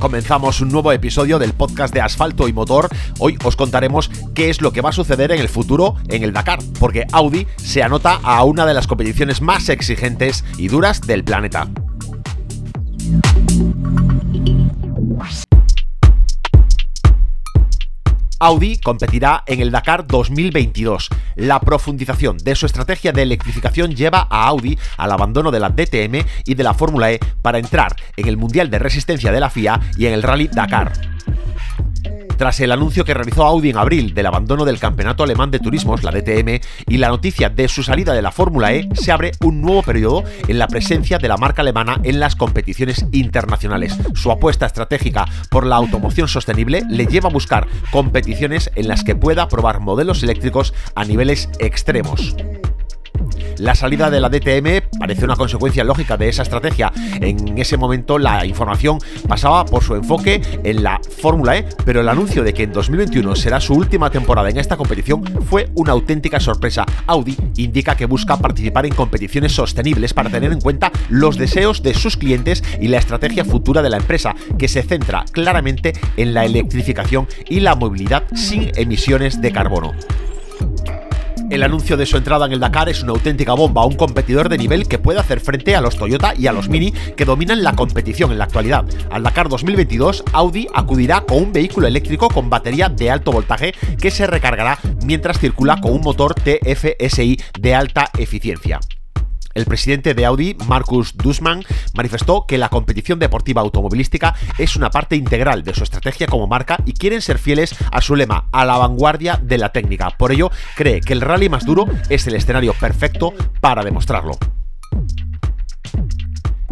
Comenzamos un nuevo episodio del podcast de Asfalto y Motor. Hoy os contaremos qué es lo que va a suceder en el futuro en el Dakar, porque Audi se anota a una de las competiciones más exigentes y duras del planeta. Audi competirá en el Dakar 2022. La profundización de su estrategia de electrificación lleva a Audi al abandono de la DTM y de la Fórmula E para entrar en el Mundial de Resistencia de la FIA y en el Rally Dakar. Tras el anuncio que realizó Audi en abril del abandono del Campeonato Alemán de Turismos, la DTM, y la noticia de su salida de la Fórmula E, se abre un nuevo periodo en la presencia de la marca alemana en las competiciones internacionales. Su apuesta estratégica por la automoción sostenible le lleva a buscar competiciones en las que pueda probar modelos eléctricos a niveles extremos. La salida de la DTM parece una consecuencia lógica de esa estrategia. En ese momento la información pasaba por su enfoque en la Fórmula E, pero el anuncio de que en 2021 será su última temporada en esta competición fue una auténtica sorpresa. Audi indica que busca participar en competiciones sostenibles para tener en cuenta los deseos de sus clientes y la estrategia futura de la empresa, que se centra claramente en la electrificación y la movilidad sin emisiones de carbono. El anuncio de su entrada en el Dakar es una auténtica bomba, un competidor de nivel que puede hacer frente a los Toyota y a los Mini que dominan la competición en la actualidad. Al Dakar 2022, Audi acudirá con un vehículo eléctrico con batería de alto voltaje que se recargará mientras circula con un motor TFSI de alta eficiencia. El presidente de Audi, Markus Dussmann, manifestó que la competición deportiva automovilística es una parte integral de su estrategia como marca y quieren ser fieles a su lema, a la vanguardia de la técnica. Por ello, cree que el rally más duro es el escenario perfecto para demostrarlo.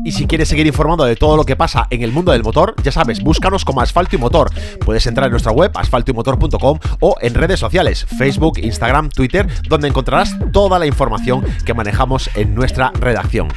Y si quieres seguir informado de todo lo que pasa en el mundo del motor, ya sabes, búscanos como Asfalto y Motor. Puedes entrar en nuestra web asfaltoymotor.com o en redes sociales, Facebook, Instagram, Twitter, donde encontrarás toda la información que manejamos en nuestra redacción.